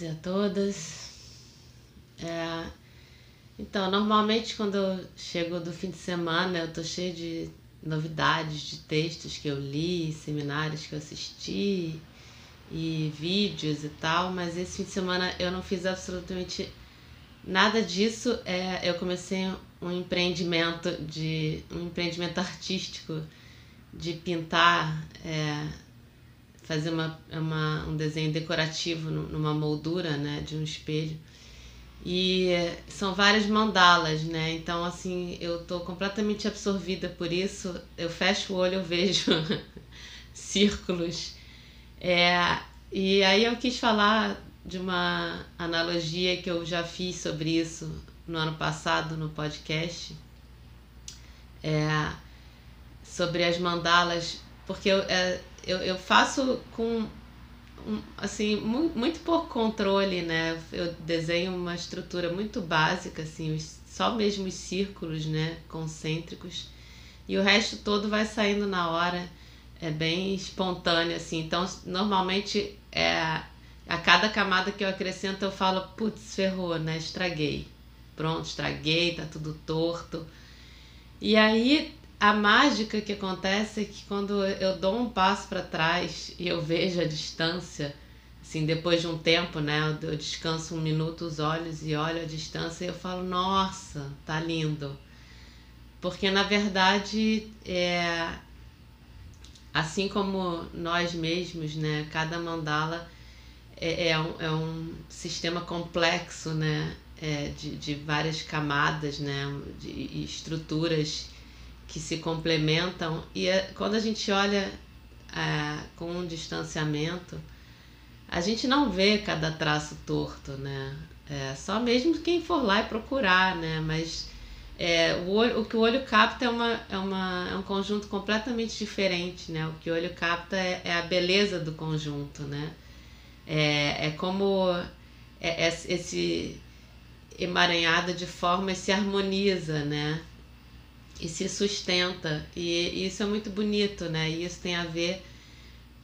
todos e a todas. É, então, normalmente quando eu chego do fim de semana, eu tô cheio de novidades, de textos que eu li, seminários que eu assisti e vídeos e tal, mas esse fim de semana eu não fiz absolutamente nada disso. É, eu comecei um empreendimento de um empreendimento artístico de pintar é, fazer uma, uma, um desenho decorativo nu- numa moldura né, de um espelho. E são várias mandalas, né? Então, assim, eu tô completamente absorvida por isso. Eu fecho o olho, eu vejo círculos. É, e aí eu quis falar de uma analogia que eu já fiz sobre isso no ano passado no podcast. É, sobre as mandalas, porque eu, é, eu, eu faço com assim mu- muito pouco controle, né? Eu desenho uma estrutura muito básica, assim, só mesmo os círculos, né, concêntricos, e o resto todo vai saindo na hora, é bem espontâneo, assim. Então, normalmente é a cada camada que eu acrescento eu falo, putz, ferrou, né? Estraguei. Pronto, estraguei, tá tudo torto. E aí a mágica que acontece é que quando eu dou um passo para trás e eu vejo a distância, assim, depois de um tempo, né, eu descanso um minuto os olhos e olho a distância e eu falo, nossa, tá lindo. Porque na verdade é assim como nós mesmos, né, cada mandala é, é, um, é um sistema complexo, né, é, de, de várias camadas, né, de e estruturas que se complementam e é- quando a gente olha é, com um distanciamento, a gente não vê cada traço torto, né? É, só mesmo quem for lá e procurar, né? Mas é, o, olho, o que o olho capta é, uma, é, uma, é um conjunto completamente diferente, né? O que o olho capta é, é a beleza do conjunto, né? É, é como é- é- esse emaranhado de formas se harmoniza, né? E se sustenta. E isso é muito bonito, né? E isso tem a ver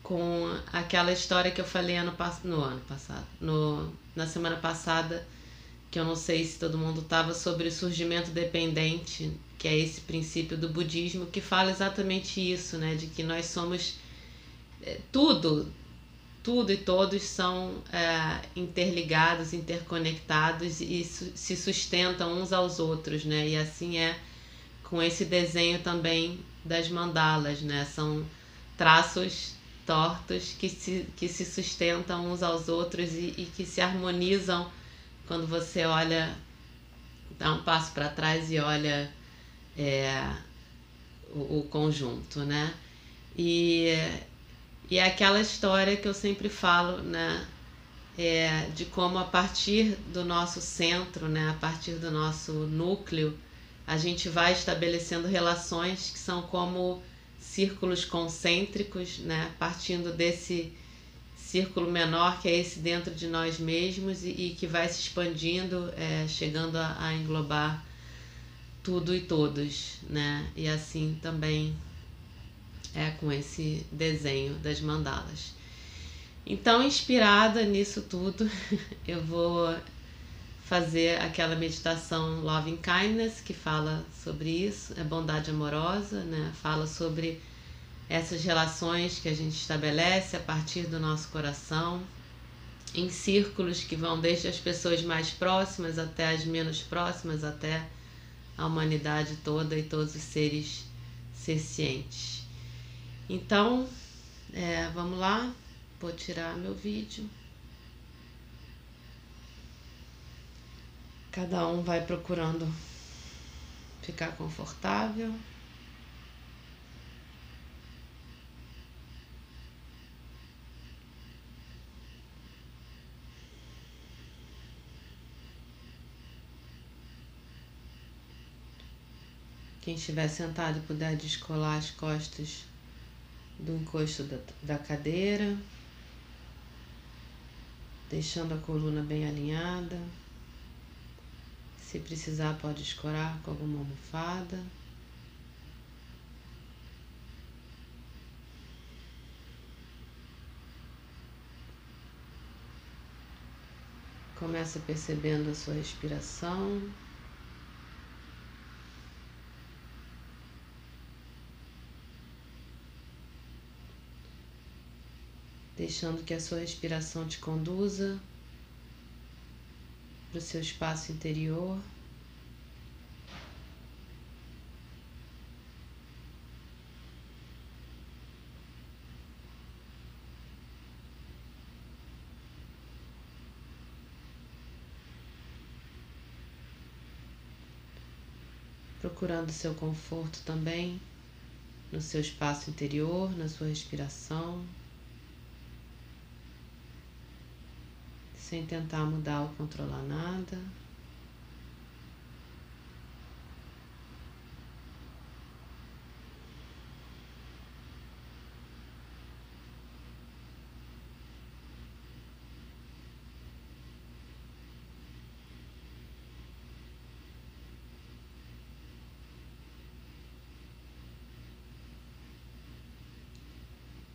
com aquela história que eu falei ano, no ano passado, no, na semana passada, que eu não sei se todo mundo estava sobre o surgimento dependente, que é esse princípio do budismo que fala exatamente isso, né? De que nós somos é, tudo, tudo e todos são é, interligados, interconectados e su- se sustentam uns aos outros, né? E assim é com esse desenho também das mandalas, né? São traços tortos que se, que se sustentam uns aos outros e, e que se harmonizam quando você olha, dá um passo para trás e olha é, o, o conjunto, né? E, e é aquela história que eu sempre falo, né? É, de como a partir do nosso centro, né? A partir do nosso núcleo, a gente vai estabelecendo relações que são como círculos concêntricos, né? partindo desse círculo menor que é esse dentro de nós mesmos e, e que vai se expandindo, é, chegando a, a englobar tudo e todos, né? E assim também é com esse desenho das mandalas. Então, inspirada nisso tudo, eu vou fazer aquela meditação Loving Kindness que fala sobre isso, é bondade amorosa, né? Fala sobre essas relações que a gente estabelece a partir do nosso coração, em círculos que vão desde as pessoas mais próximas até as menos próximas, até a humanidade toda e todos os seres sencientes. Então, é, vamos lá, vou tirar meu vídeo. Cada um vai procurando ficar confortável. Quem estiver sentado puder descolar as costas do encosto da, da cadeira, deixando a coluna bem alinhada. Se precisar, pode escorar com alguma almofada. Começa percebendo a sua respiração. deixando que a sua respiração te conduza para o seu espaço interior. Procurando seu conforto também no seu espaço interior, na sua respiração. Sem tentar mudar ou controlar nada.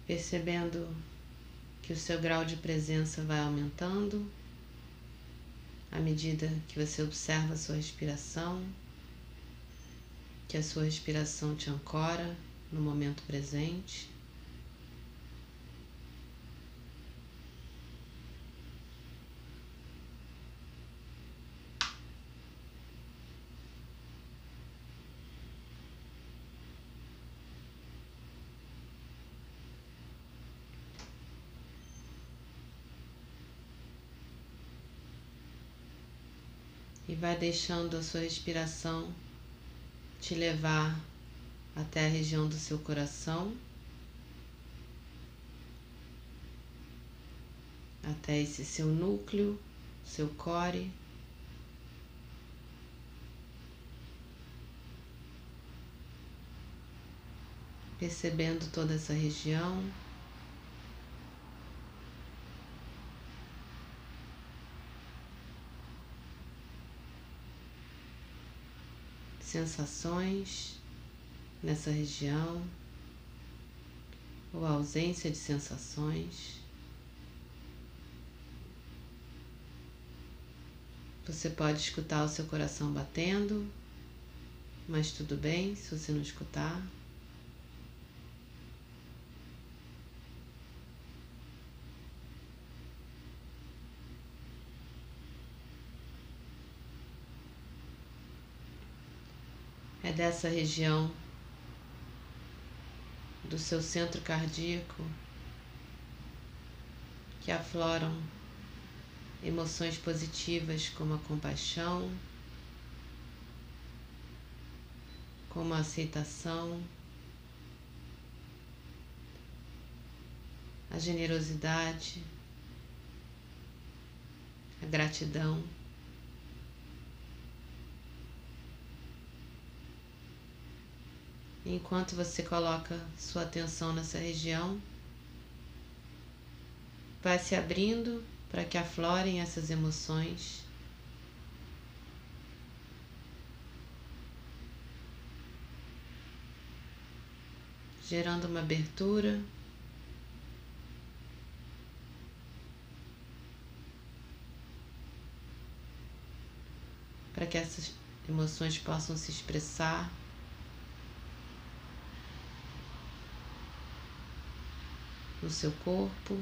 Percebendo que o seu grau de presença vai aumentando à medida que você observa a sua respiração, que a sua respiração te ancora no momento presente. Vai deixando a sua respiração te levar até a região do seu coração, até esse seu núcleo, seu core. Percebendo toda essa região. Sensações nessa região ou ausência de sensações. Você pode escutar o seu coração batendo, mas tudo bem se você não escutar. Dessa região do seu centro cardíaco que afloram emoções positivas como a compaixão, como a aceitação, a generosidade, a gratidão. Enquanto você coloca sua atenção nessa região, vai se abrindo para que aflorem essas emoções. Gerando uma abertura para que essas emoções possam se expressar no seu corpo.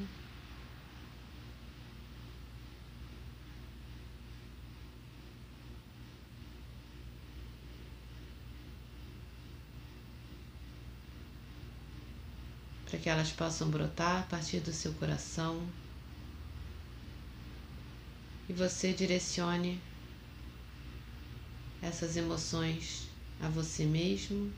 Para que elas possam brotar a partir do seu coração e você direcione essas emoções a você mesmo.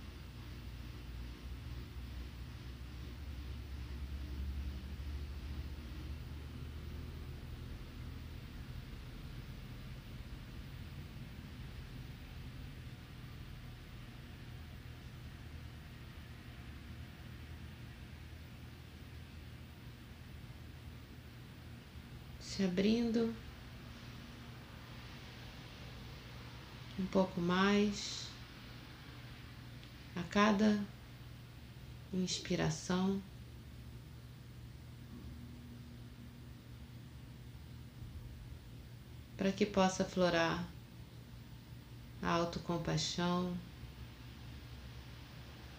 Abrindo um pouco mais a cada inspiração. Para que possa florar a autocompaixão,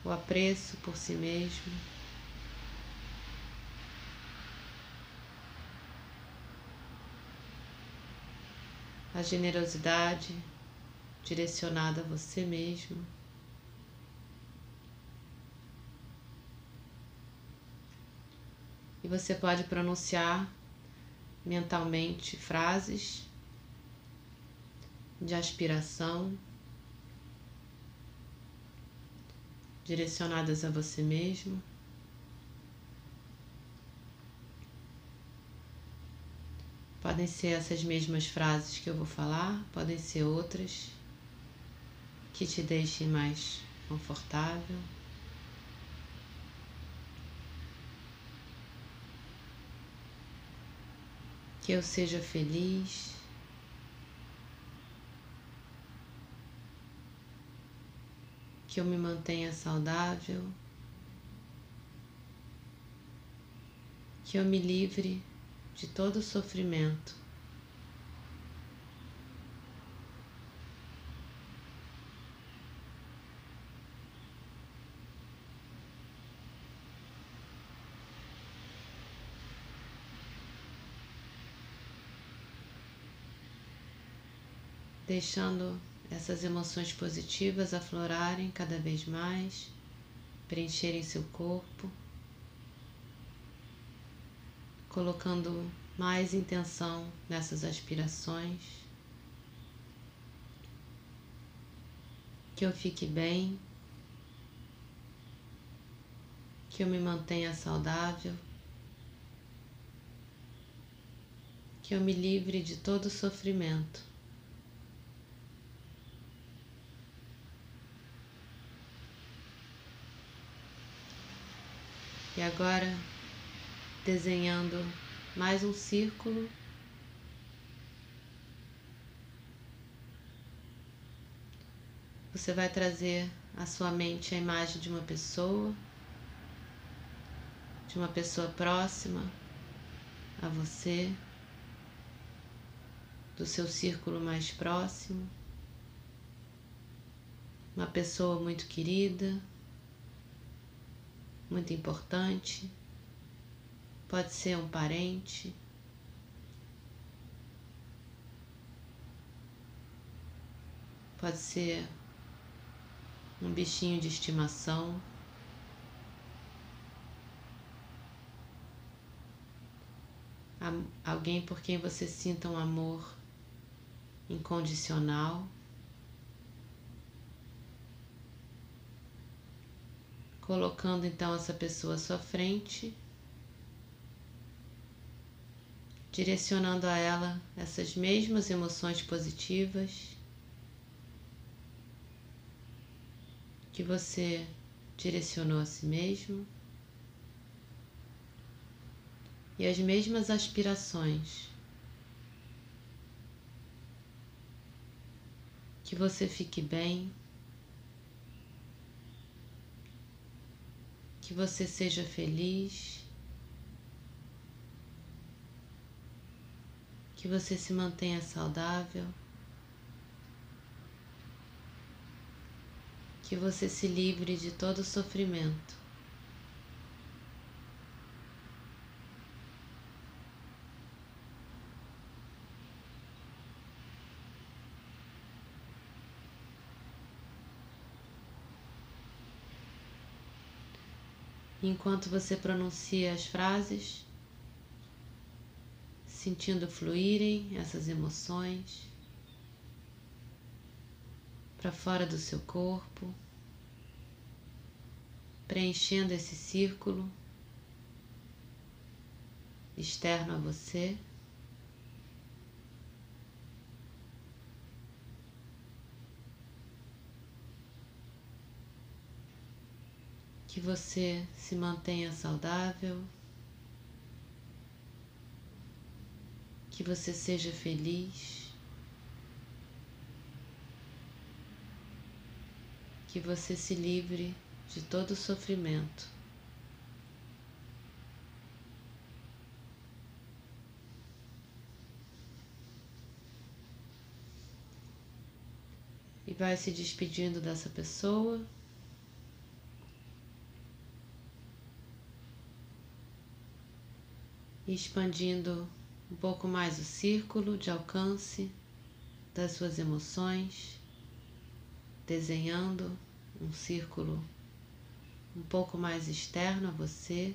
o apreço por si mesmo. A generosidade direcionada a você mesmo. E você pode pronunciar mentalmente frases de aspiração direcionadas a você mesmo. Podem ser essas mesmas frases que eu vou falar, podem ser outras que te deixem mais confortável. Que eu seja feliz. Que eu me mantenha saudável. Que eu me livre de todo sofrimento. Deixando essas emoções positivas aflorarem cada vez mais, preencherem seu corpo colocando mais intenção nessas aspirações. Que eu fique bem, que eu me mantenha saudável, que eu me livre de todo sofrimento. E agora desenhando mais um círculo. Você vai trazer à sua mente a imagem de uma pessoa, de uma pessoa próxima a você, do seu círculo mais próximo, uma pessoa muito querida, muito importante pode ser um parente, pode ser um bichinho de estimação. Alguém por quem você sinta um amor incondicional. Colocando então essa pessoa à sua frente direcionando a ela essas mesmas emoções positivas que você direcionou a si mesmo e as mesmas aspirações que você fique bem, que você seja feliz. Que você se mantenha saudável, que você se livre de todo sofrimento. Enquanto você pronuncia as frases, sentindo fluírem essas emoções. para fora do seu corpo, preenchendo esse círculo externo a você. Que você se mantenha saudável, que você seja feliz, que você se livre de todo sofrimento. E vai se despedindo dessa pessoa. Expandindo um pouco mais o círculo de alcance das suas emoções, desenhando um círculo um pouco mais externo a você.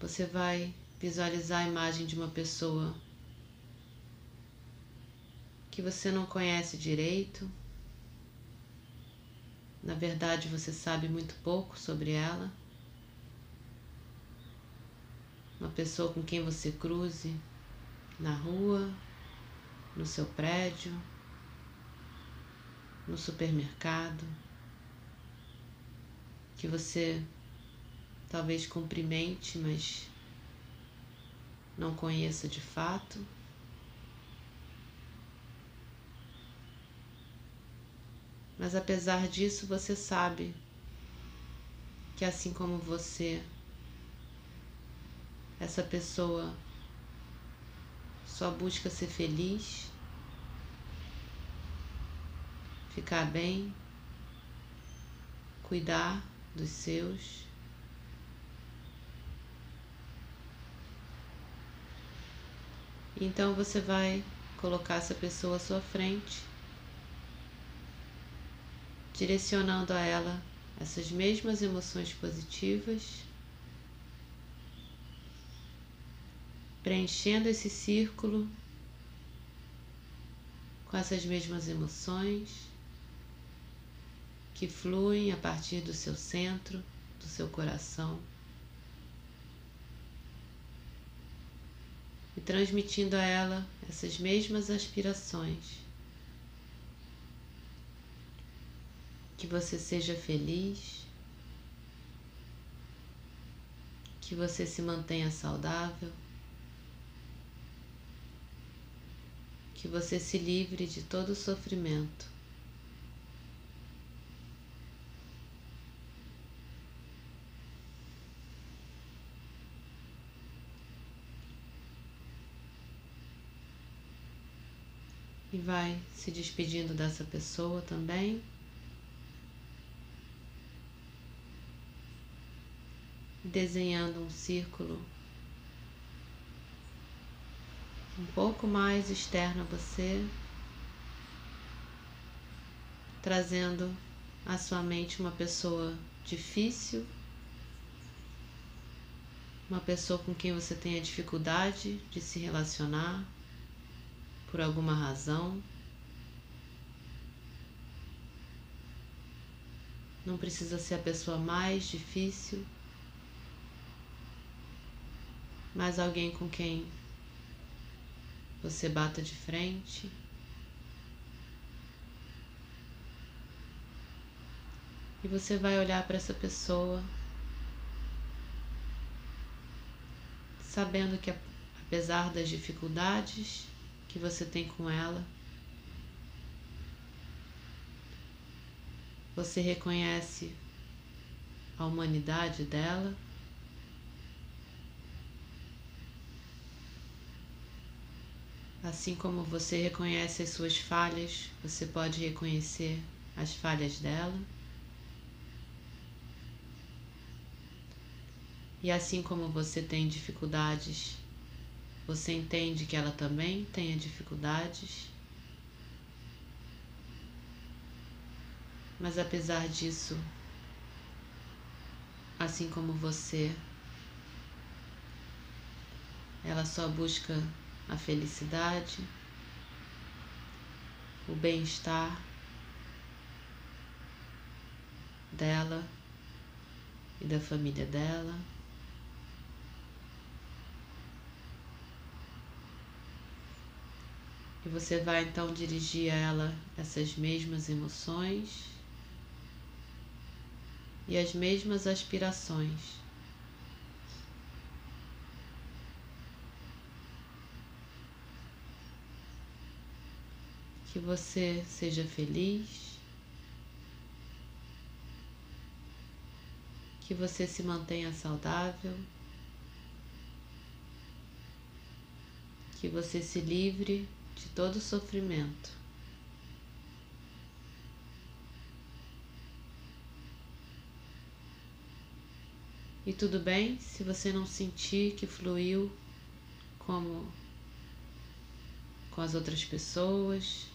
Você vai visualizar a imagem de uma pessoa que você não conhece direito. Na verdade, você sabe muito pouco sobre ela. Uma pessoa com quem você cruze na rua, no seu prédio, no supermercado, que você talvez cumprimente, mas não conheça de fato. Mas apesar disso, você sabe que assim como você, essa pessoa só busca ser feliz, ficar bem, cuidar dos seus. Então você vai colocar essa pessoa à sua frente, direcionando a ela essas mesmas emoções positivas, preenchendo esse círculo com essas mesmas emoções que fluem a partir do seu centro, do seu coração. E transmitindo a ela essas mesmas aspirações. Que você seja feliz, que você se mantenha saudável, que você se livre de todo sofrimento. e vai se despedindo dessa pessoa também. Desenhando um círculo um pouco mais externo a você, trazendo à sua mente uma pessoa difícil, uma pessoa com quem você tenha dificuldade de se relacionar por alguma razão. Não precisa ser a pessoa mais difícil, mas alguém com quem você bata de frente. E você vai olhar para essa pessoa sabendo que apesar das dificuldades, que você tem com ela. Você reconhece a humanidade dela. Assim como você reconhece as suas falhas, você pode reconhecer as falhas dela. E assim como você tem dificuldades você entende que ela também tenha dificuldades, mas apesar disso, assim como você, ela só busca a felicidade, o bem-estar dela e da família dela. E você vai então dirigir a ela essas mesmas emoções e as mesmas aspirações. Que você seja feliz, que você se mantenha saudável, que você se livre de todo sofrimento. E tudo bem se você não sentir que fluiu como com as outras pessoas,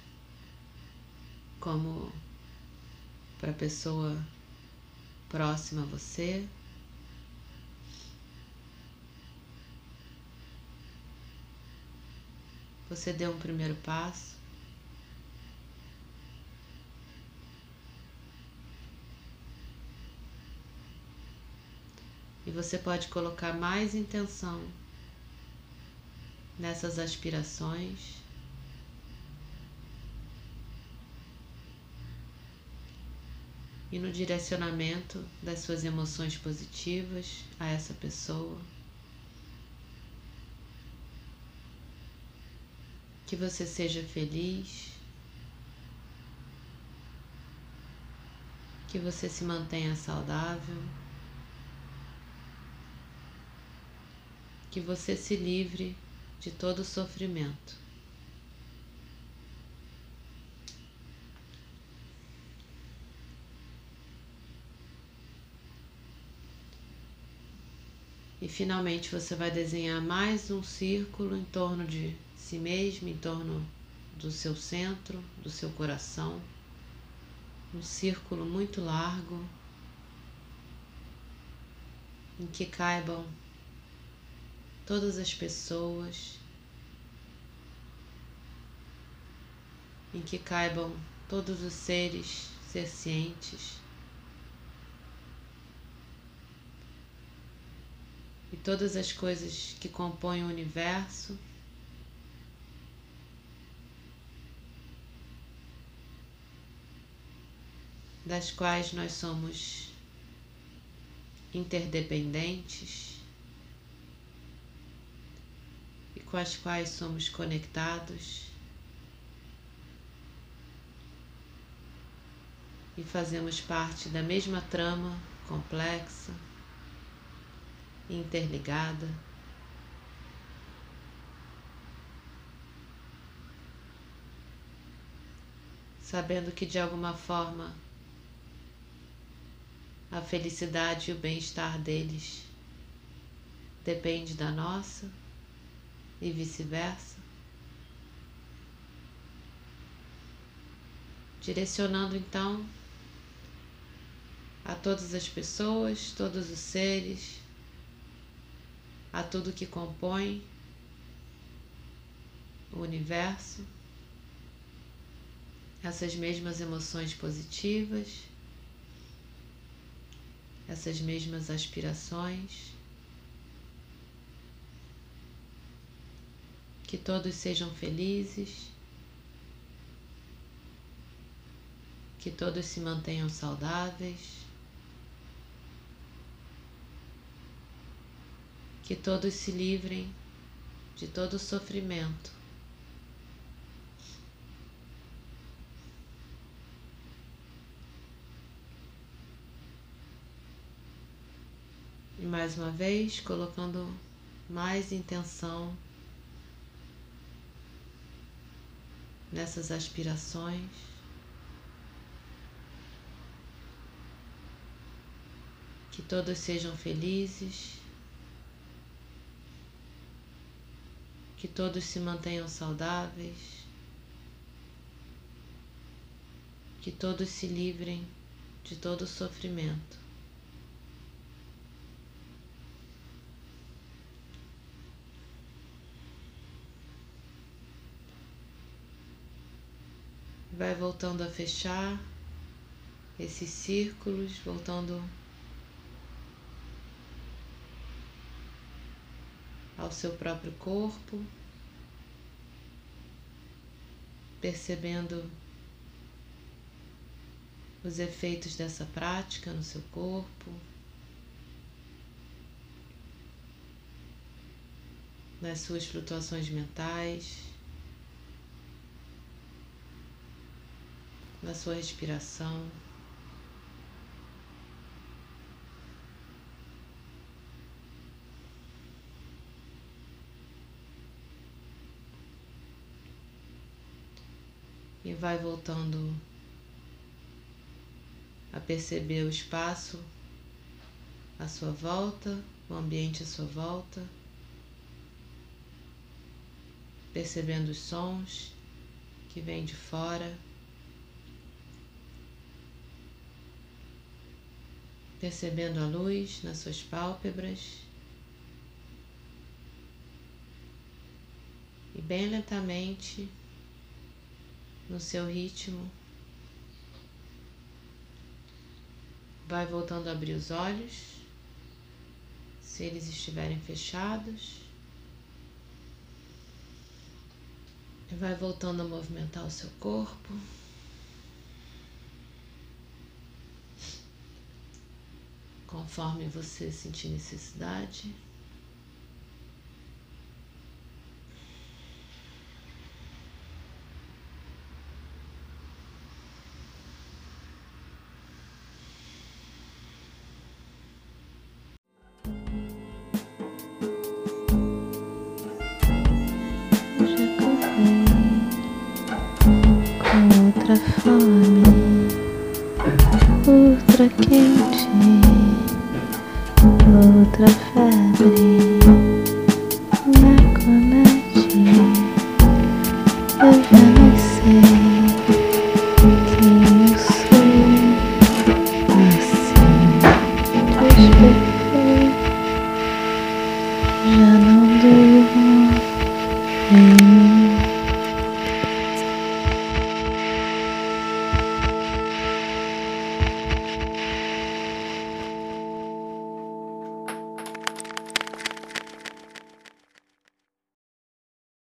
como para a pessoa próxima a você. Você deu um primeiro passo. E você pode colocar mais intenção nessas aspirações. E no direcionamento das suas emoções positivas a essa pessoa. que você seja feliz, que você se mantenha saudável, que você se livre de todo sofrimento. E finalmente você vai desenhar mais um círculo em torno de si mesmo, em torno do seu centro, do seu coração, um círculo muito largo em que caibam todas as pessoas, em que caibam todos os seres cientes e todas as coisas que compõem o universo. das quais nós somos interdependentes. E com as quais somos conectados. E fazemos parte da mesma trama complexa, interligada. Sabendo que de alguma forma a felicidade e o bem-estar deles depende da nossa e vice-versa. Direcionando então a todas as pessoas, todos os seres, a tudo que compõe o universo, essas mesmas emoções positivas essas mesmas aspirações. Que todos sejam felizes, que todos se mantenham saudáveis, que todos se livrem de todo sofrimento. E mais uma vez, colocando mais intenção nessas aspirações. Que todos sejam felizes, que todos se mantenham saudáveis, que todos se livrem de todo sofrimento. Vai voltando a fechar esses círculos, voltando ao seu próprio corpo, percebendo os efeitos dessa prática no seu corpo, nas suas flutuações mentais, na sua respiração. Vai voltando a perceber o espaço à sua volta, o ambiente à sua volta, percebendo os sons que vêm de fora, percebendo a luz nas suas pálpebras. E bem lentamente, no seu ritmo, Vai voltando a abrir os olhos, se eles estiverem fechados. Vai voltando a movimentar o seu corpo. Conforme você sentir necessidade. Outra fome, outra quente, outra febre.